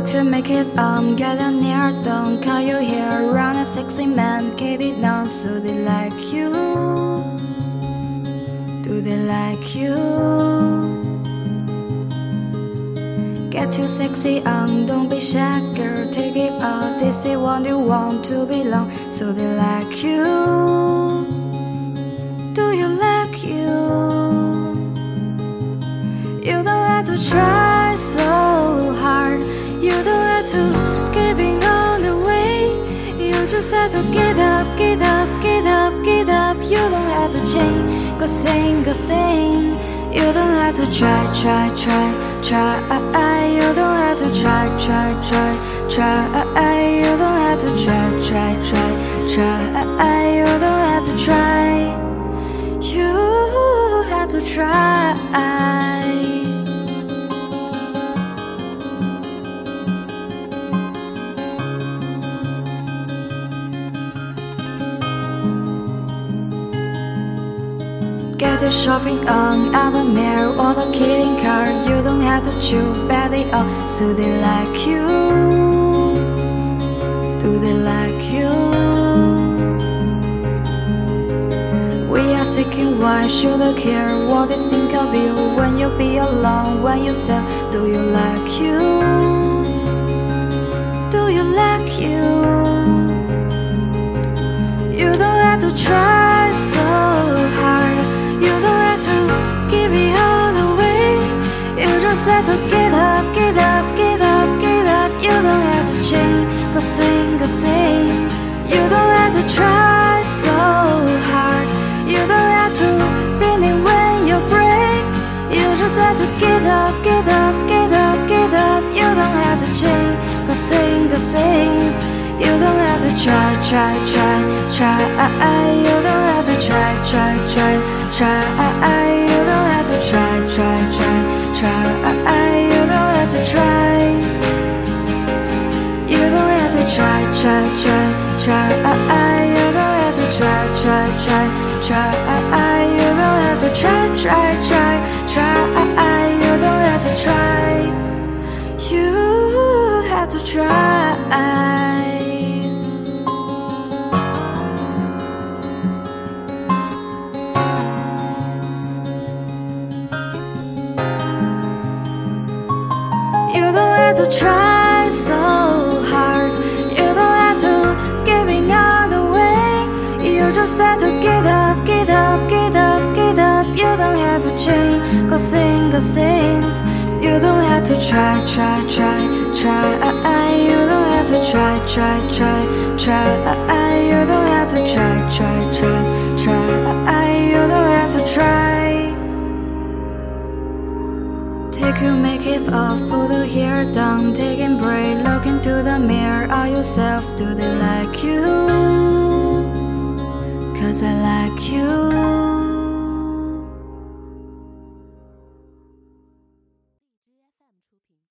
to make it on, get a near, don't call you here. Run a sexy man, now, so they like you. Do they like you? Get too sexy on, don't be shy, girl. Take it off. This is what you want to belong, so they like you. Have oh, to get up, get up, get up, get up. You don't have to change. Go sing, go sing. You don't have to try, try, try, try. You don't have to try, try, try, try. You don't have to try, try, try, try. You don't have to try. You have to try. Your shopping on the mirror or the kidding car. You don't have to chew badly up, so they like you. Do they like you? We are seeking why should I care what they think of you when you be alone when you say, Do you like you? Do you like? You sing, go. You don't have to try so hard. You don't have to bend when you break. You just have to get up, get up, get up, get up. You don't have to change. Go sing, go sing. You don't have to try, try, try, try. You don't have to try, try, try, try. You don't have to try, try, try, try. Try. You don't have to try, try, try, try. You don't have to try. You have to try. You don't have to try to change, go sing, go sing. You don't have to try, try, try, try. Uh-uh, you don't have to try, try, try, try. Uh-uh, you don't have to try, try, try, try. Uh-uh, you don't have to try. Take your makeup off, put your hair down, take a break, look into the mirror, are yourself, do they like you? Cause I like you.